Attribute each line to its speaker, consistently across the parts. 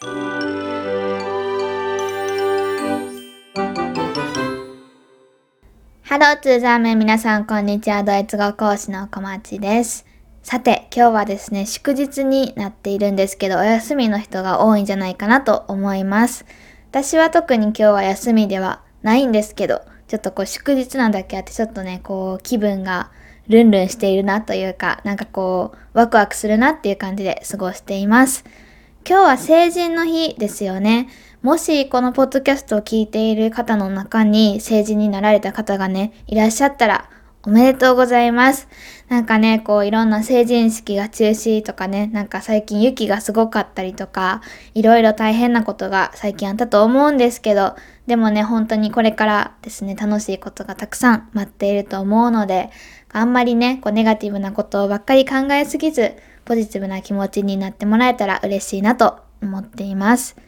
Speaker 1: ハローツーザーメン皆さんこんにちは。ドイツ語講師の小町です。さて、今日はですね、祝日になっているんですけど、お休みの人が多いんじゃないかなと思います。私は特に今日は休みではないんですけど、ちょっとこう祝日なんだけあって、ちょっとね、こう気分がルンルンしているなというか、なんかこう、ワクワクするなっていう感じで過ごしています。今日は成人の日ですよね。もしこのポッドキャストを聞いている方の中に成人になられた方がね、いらっしゃったらおめでとうございます。なんかね、こういろんな成人式が中止とかね、なんか最近雪がすごかったりとか、いろいろ大変なことが最近あったと思うんですけど、でもね、本当にこれからですね、楽しいことがたくさん待っていると思うので、あんまりね、こうネガティブなことばっかり考えすぎず、ポジティブな気持ちになってもらえたら嬉しいなと思っています。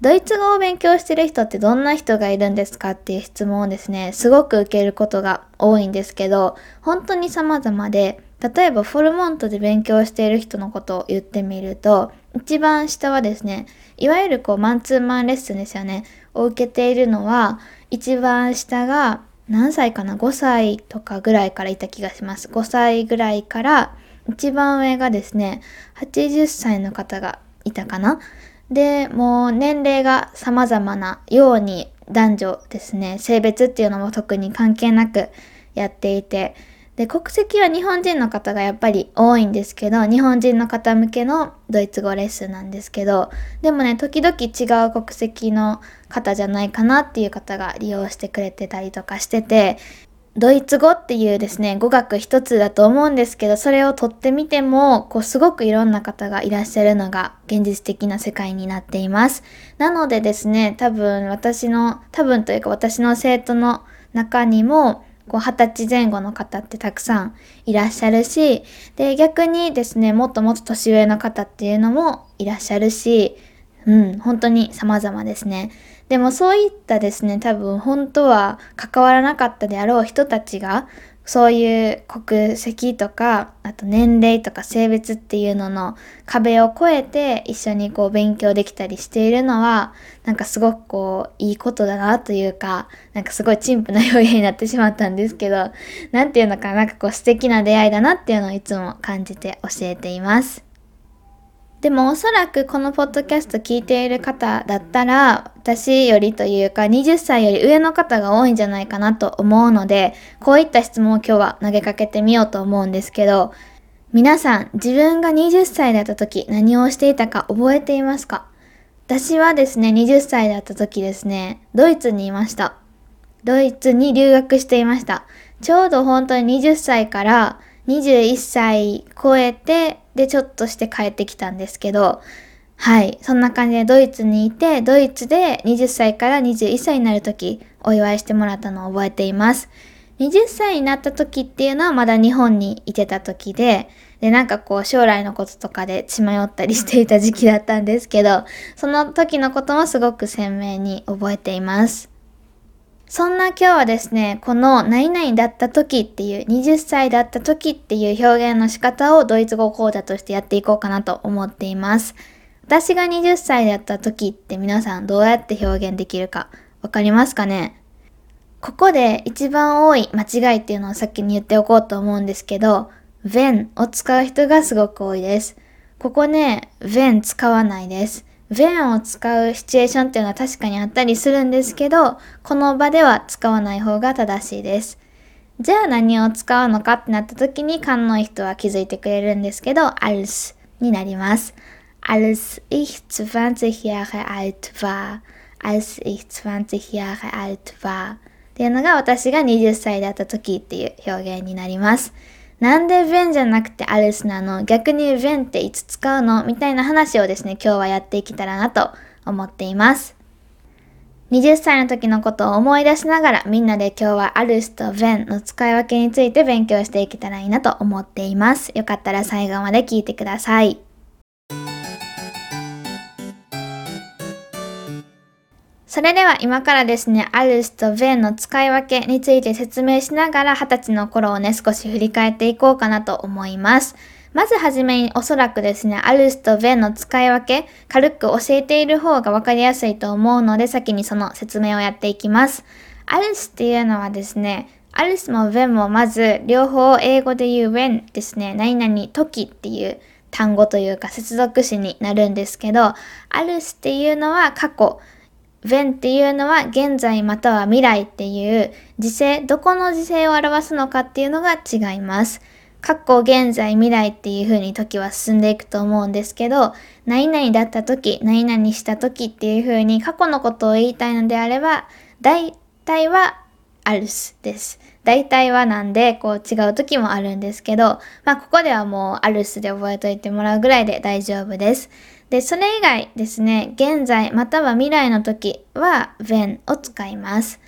Speaker 1: ドイツ語を勉強してる人ってどんな人がいるんですかっていう質問をですね、すごく受けることが多いんですけど、本当に様々で、例えばフォルモントで勉強している人のことを言ってみると、一番下はですね、いわゆるこうマンツーマンレッスンですよね、を受けているのは、一番下が何歳かな ?5 歳とかぐらいからいた気がします。5歳ぐらいから、一番上がですね、80歳の方がいたかなで、もう年齢が様々なように男女ですね、性別っていうのも特に関係なくやっていて、で、国籍は日本人の方がやっぱり多いんですけど、日本人の方向けのドイツ語レッスンなんですけど、でもね、時々違う国籍の方じゃないかなっていう方が利用してくれてたりとかしてて、ドイツ語っていうですね、語学一つだと思うんですけど、それを取ってみても、こう、すごくいろんな方がいらっしゃるのが現実的な世界になっています。なのでですね、多分私の、多分というか私の生徒の中にも、こう、二十歳前後の方ってたくさんいらっしゃるし、で、逆にですね、もっともっと年上の方っていうのもいらっしゃるし、うん、本当に様々ですね。でもそういったですね、多分本当は関わらなかったであろう人たちが、そういう国籍とか、あと年齢とか性別っていうのの壁を越えて一緒にこう勉強できたりしているのは、なんかすごくこういいことだなというか、なんかすごい陳腐な表現になってしまったんですけど、なんていうのか、なんかこう素敵な出会いだなっていうのをいつも感じて教えています。でもおそらくこのポッドキャスト聞いている方だったら、私よりというか20歳より上の方が多いんじゃないかなと思うので、こういった質問を今日は投げかけてみようと思うんですけど、皆さん自分が20歳だった時何をしていたか覚えていますか？私はですね、20歳だった時ですね、ドイツにいました。ドイツに留学していました。ちょうど本当に20歳から21歳超えて、で、ちょっとして帰ってきたんですけど、はい。そんな感じでドイツにいて、ドイツで20歳から21歳になるとき、お祝いしてもらったのを覚えています。20歳になった時っていうのはまだ日本にいてた時で、で、なんかこう将来のこととかで血迷ったりしていた時期だったんですけど、その時のこともすごく鮮明に覚えています。そんな今日はですね、この何々だった時っていう、20歳だった時っていう表現の仕方をドイツ語講座としてやっていこうかなと思っています。私が20歳だった時って皆さんどうやって表現できるかわかりますかね？ここで一番多い間違いっていうのを先に言っておこうと思うんですけど、when を使う人がすごく多いです。ここね、when 使わないです。When を使うシチュエーションっていうのは確かにあったりするんですけど、この場では使わない方が正しいです。じゃあ何を使うのかってなった時に勘のいい人は気づいてくれるんですけど、als になります。als ich 20 Jahre alt war, als ich 20 Jahre alt war っていうのが私が20歳だった時っていう表現になります。なんで弁じゃなくてアレスなの逆にベンっていつ使うの？みたいな話をですね、今日はやっていけたらなと思っています。20歳の時のことを思い出しながらみんなで今日はアルスとベンの使い分けについて勉強していけたらいいなと思っています。よかったら最後まで聞いてください。それでは今からですね、アルスとヴェンの使い分けについて説明しながら20歳の頃をね、少し振り返っていこうかなと思います。まずはじめにおそらくですね、アルスとベンの使い分け、軽く教えている方がわかりやすいと思うので、先にその説明をやっていきます。アルスっていうのはですね、アルスもベンもまず両方英語で言う when ですね、何々時っていう単語というか接続詞になるんですけど、アルスっていうのは過去、when っていうのは現在または未来っていう時勢、どこの時勢を表すのかっていうのが違います。過去、現在、未来っていう風に時は進んでいくと思うんですけど、何々だった時、何々した時っていう風に過去のことを言いたいのであれば、大体はアルスです。大体はなんで、こう違う時もあるんですけど、まあここではもうアルスで覚えといてもらうぐらいで大丈夫です。で、それ以外ですね、現在または未来の時は when を使います。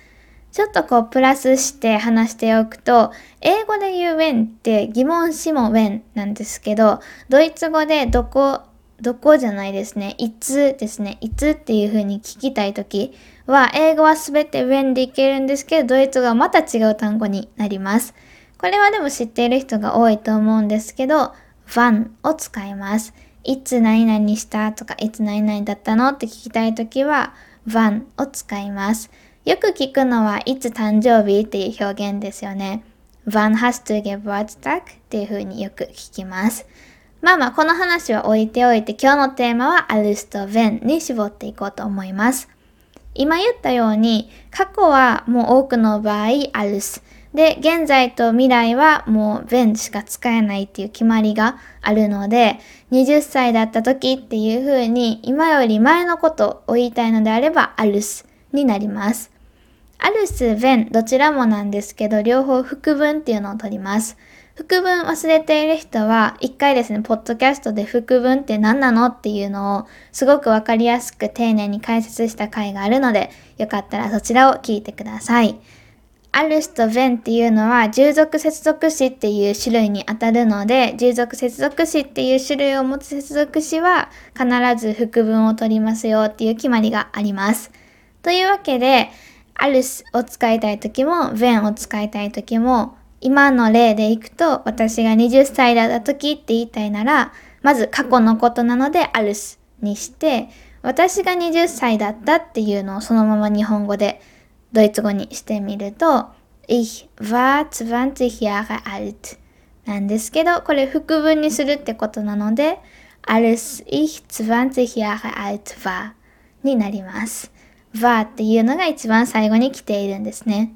Speaker 1: ちょっとこうプラスして話しておくと、英語で言う when って疑問詞も when なんですけど、ドイツ語でどこ、どこじゃないですね。いつですね。いつっていう風に聞きたいときは、英語はすべて when でいけるんですけど、ドイツ語はまた違う単語になります。これはでも知っている人が多いと思うんですけど、van を使います。いつ何々したとか、いつ何々だったのって聞きたいときは、van を使います。よく聞くのは、いつ誕生日っていう表現ですよね。Wann hast du Geburtstag? っていう風によく聞きます。まあまあ、この話は置いておいて、今日のテーマはアルスと when に絞っていこうと思います。今言ったように、過去はもう多くの場合、アルス。で、現在と未来はもう when しか使えないっていう決まりがあるので、20歳だった時っていう風に、今より前のことを言いたいのであれば、アルスになります。アルス、ベン、どちらもなんですけど、両方副文っていうのを取ります。副文忘れている人は、一回ですね、ポッドキャストで副文って何なのっていうのを、すごくわかりやすく丁寧に解説した回があるので、よかったらそちらを聞いてください。アルスとベンっていうのは、従属接続詞っていう種類にあたるので、従属接続詞っていう種類を持つ接続詞は、必ず副文を取りますよっていう決まりがあります。というわけで、アルスを使いたい時も、ヴェンを使いたい時も、今の例でいくと、私が20歳だった時って言いたいなら、まず過去のことなのでアルスにして、私が20歳だったっていうのをそのまま日本語でドイツ語にしてみると、Ich war 20 Jahre alt なんですけど、これ副文にするってことなので、als ich 20 Jahre alt war になります。va っていうのが一番最後に来ているんですね。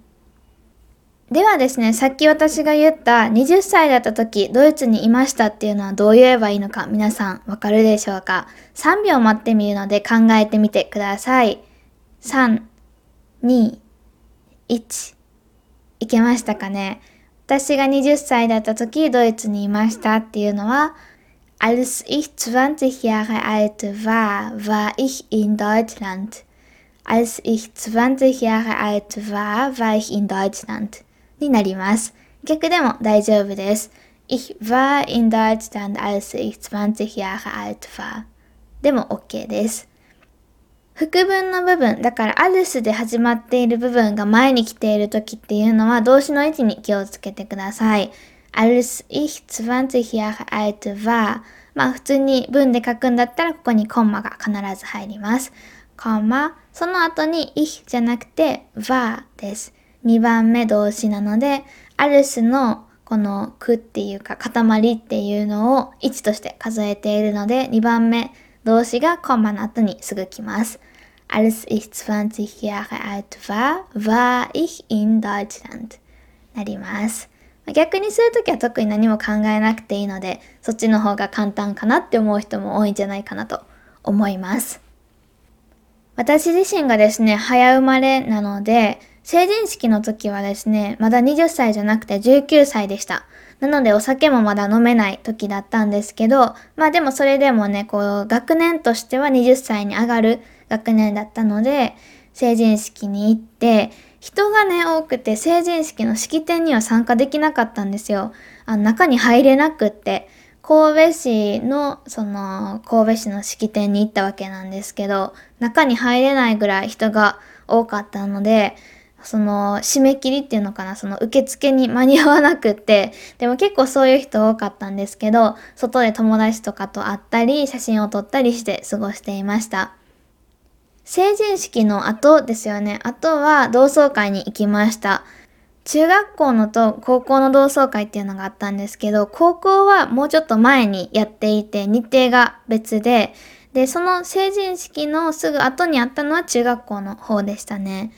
Speaker 1: ではですね、さっき私が言った20歳だった時ドイツにいましたっていうのはどう言えばいいのか皆さんわかるでしょうか ?3 秒待ってみるので考えてみてください。3、2、1。いけましたかね私が20歳だった時ドイツにいましたっていうのは Als ich 20 Jahre alt war, war ich in Deutschland. Als ich 20 Jahre alt war, war ich in Deutschland になります。逆でも大丈夫です。Ich war in Deutschland, als ich 20 Jahre alt war でも OK です。副文の部分、だからアルスで始まっている部分が前に来ている時っていうのは動詞の位置に気をつけてください。als ich 20 Jahre alt war まあ普通に文で書くんだったらここにコンマが必ず入ります。コンマ、その後に ich じゃなくて war です。2番目動詞なので、アルスのこのくっていうか塊っていうのを1として数えているので、2番目動詞がコンマの後にすぐ来ます。Als ich 20 Jahre alt war, war ich in Deutschland なります。逆にするときは特に何も考えなくていいので、そっちの方が簡単かなって思う人も多いんじゃないかなと思います。私自身がですね、早生まれなので、成人式の時はですね、まだ20歳じゃなくて19歳でした。なのでお酒もまだ飲めない時だったんですけど、まあでもそれでもね、こう学年としては20歳に上がる学年だったので、成人式に行って、人がね、多くて成人式の式典には参加できなかったんですよ。あの中に入れなくって。神戸市の、その、神戸市の式典に行ったわけなんですけど、中に入れないぐらい人が多かったので、その締め切りっていうのかな、その受付に間に合わなくって、でも結構そういう人多かったんですけど、外で友達とかと会ったり、写真を撮ったりして過ごしていました。成人式の後ですよね。あとは同窓会に行きました。中学校のと高校の同窓会っていうのがあったんですけど、高校はもうちょっと前にやっていて、日程が別で、で、その成人式のすぐ後にあったのは中学校の方でしたね。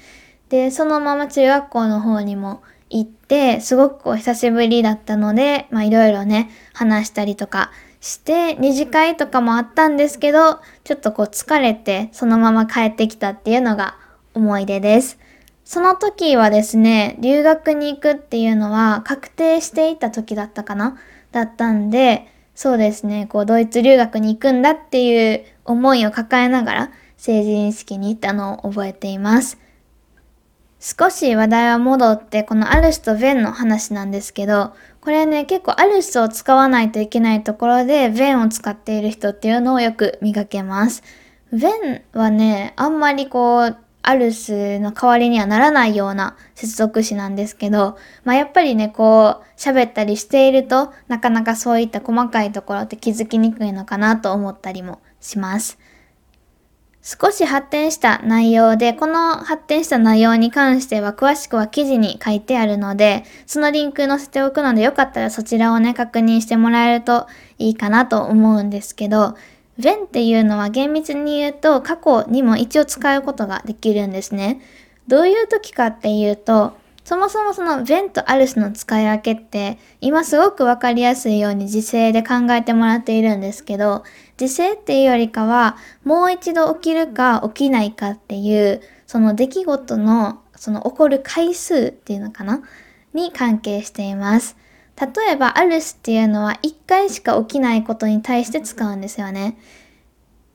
Speaker 1: で、そのまま中学校の方にも行って、すごくお久しぶりだったので、まあいろいろね、話したりとかして、二次会とかもあったんですけど、ちょっとこう疲れて、そのまま帰ってきたっていうのが思い出です。その時はですね、留学に行くっていうのは確定していた時だったかな？だったんで、そうですね、こうドイツ留学に行くんだっていう思いを抱えながら成人式に行ったのを覚えています。少し話題は戻ってこのアルスとベンの話なんですけど、これね結構アルスを使わないといけないところでベンを使っている人っていうのをよく見かけます。ベンはね、あんまりこうアルスの代わりにはならないような接続詞なんですけど、まあやっぱりね、こう喋ったりしているとなかなかそういった細かいところって気づきにくいのかなと思ったりもします。少し発展した内容で、この発展した内容に関しては詳しくは記事に書いてあるので、そのリンク載せておくのでよかったらそちらをね、確認してもらえるといいかなと思うんですけど、when っていうのは厳密に言うと過去にも一応使うことができるんですね。どういう時かっていうと、そもそもその when と else の使い分けって今すごくわかりやすいように時制で考えてもらっているんですけど、時制っていうよりかはもう一度起きるか起きないかっていうその出来事のその起こる回数っていうのかな？に関係しています。例えば、アルスっていうのは1回しか起きないことに対して使うんですよね。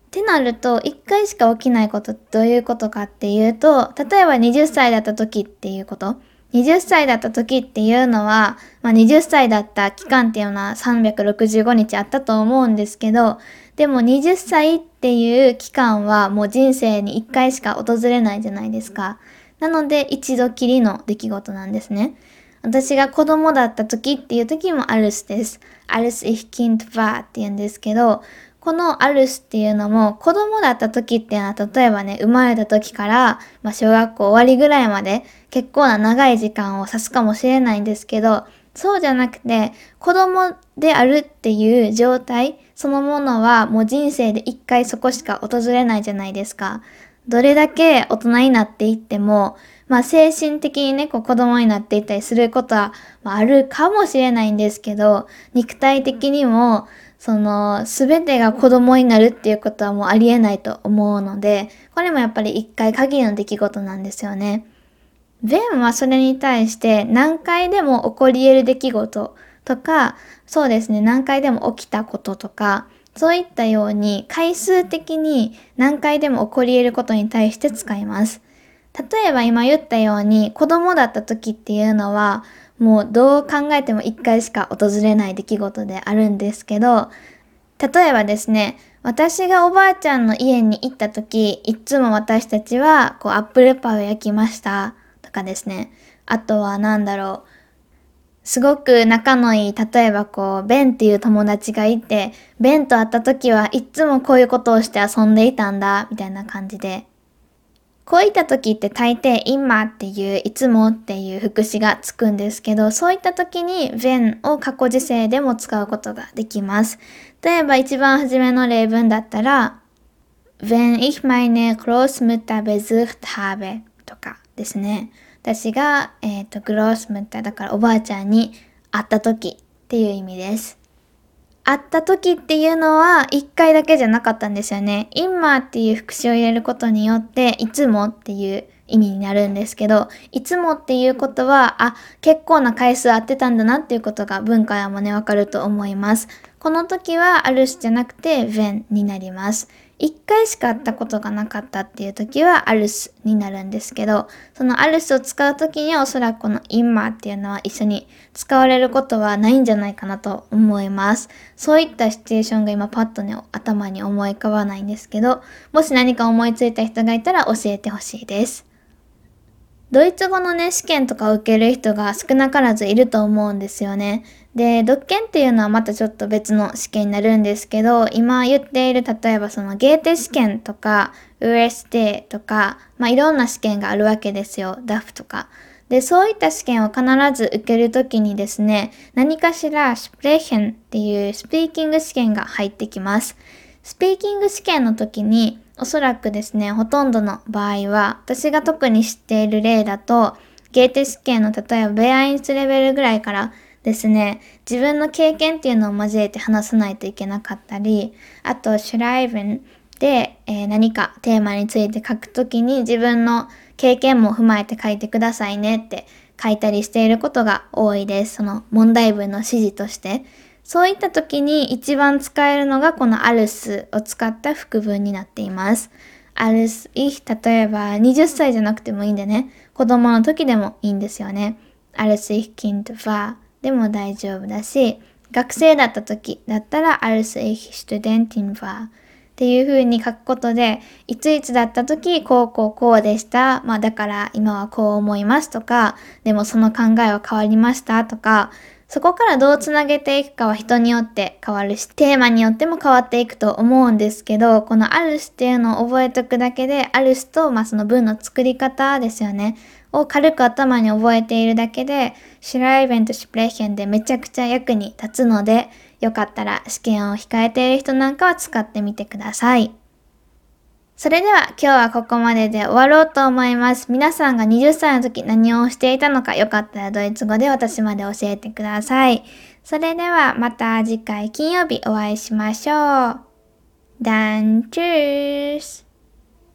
Speaker 1: ってなると、1回しか起きないことどういうことかっていうと、例えば20歳だった時っていうこと。20歳だった時っていうのは、まあ、20歳だった期間っていうのは365日あったと思うんですけど、でも20歳っていう期間はもう人生に1回しか訪れないじゃないですか。なので一度きりの出来事なんですね。私が子供だった時っていう時もアルスです。アルス ich Kind war って言うんですけど、このアルスっていうのも子供だった時っていうのは例えばね、生まれた時から、まあ、小学校終わりぐらいまで結構な長い時間を指すかもしれないんですけど、そうじゃなくて子供であるっていう状態そのものはもう人生で一回そこしか訪れないじゃないですか。どれだけ大人になっていってもまあ精神的にね、こう子供になっていったりすることは、ま、あるかもしれないんですけど、肉体的にも、その、すべてが子供になるっていうことはもうありえないと思うので、これもやっぱり一回限りの出来事なんですよね。ベンはそれに対して何回でも起こり得る出来事とか、そうですね、何回でも起きたこととか、そういったように回数的に何回でも起こり得ることに対して使います。例えば今言ったように子供だった時っていうのはもうどう考えても一回しか訪れない出来事であるんですけど例えばですね私がおばあちゃんの家に行った時いつも私たちはこうアップルパイを焼きました。とかですね。あとは何だろう。すごく仲のいい、例えばこう、ベンっていう友達がいて、ベンと会った時はいつもこういうことをして遊んでいたんだ、みたいな感じで。こういった時って大抵今っていういつもっていう副詞がつくんですけど、そういった時に when を過去時制でも使うことができます。例えば一番初めの例文だったら、wenn ich meine Großmutter besucht habe とかですね。私が、えっ、ー、と、グロースムッターだからおばあちゃんに会った時っていう意味です。会った時っていうのは一回だけじゃなかったんですよね。今っていう副詞を入れることによって、いつもっていう意味になるんですけど、いつもっていうことは、あ、結構な回数会ってたんだなっていうことが文化やもね、わかると思います。この時は、あるしじゃなくて、when になります。1回しか会ったことがなかったっていう時はアルスになるんですけど、そのアルスを使う時にはおそらくこのインマーっていうのは一緒に使われることはないんじゃないかなと思います。そういったシチュエーションが今パッとね、頭に思い浮かばないんですけど、もし何か思いついた人がいたら教えてほしいです。ドイツ語のね、試験とか受ける人が少なからずいると思うんですよね。で、独研っていうのはまたちょっと別の試験になるんですけど、今言っている例えばそのゲーテ試験とか、UST とか、まあいろんな試験があるわけですよ。DAF とか。で、そういった試験を必ず受けるときにですね、何かしらスプレーヘンっていうスピーキング試験が入ってきます。スピーキング試験の時におそらくですね、ほとんどの場合は、私が特に知っている例だと、ゲーテ試験の例えばベアインスレベルぐらいからですね、自分の経験っていうのを交えて話さないといけなかったり、あと、シュライブンで、えー、何かテーマについて書くときに自分の経験も踏まえて書いてくださいねって書いたりしていることが多いです。その問題文の指示として。そういった時に一番使えるのがこのアルスを使った副文になっています。アルス、い例えば20歳じゃなくてもいいんでね、子供の時でもいいんですよね。アルスイヒキントファーでも大丈夫だし、学生だった時だったら als ich Studentin war っていう風に書くことで、いついつだった時、こうこうこうでした。まあだから今はこう思いますとか、でもその考えは変わりましたとか、そこからどうつなげていくかは人によって変わるし、テーマによっても変わっていくと思うんですけど、この als っていうのを覚えておくだけで、 als と、まあ、その文の作り方ですよね。を軽く頭に覚えているだけで、シライベントシプレーヘンでめちゃくちゃ役に立つので、よかったら試験を控えている人なんかは使ってみてください。それでは今日はここまでで終わろうと思います。皆さんが20歳の時何をしていたのかよかったらドイツ語で私まで教えてください。それではまた次回金曜日お会いしましょう。ダンチュース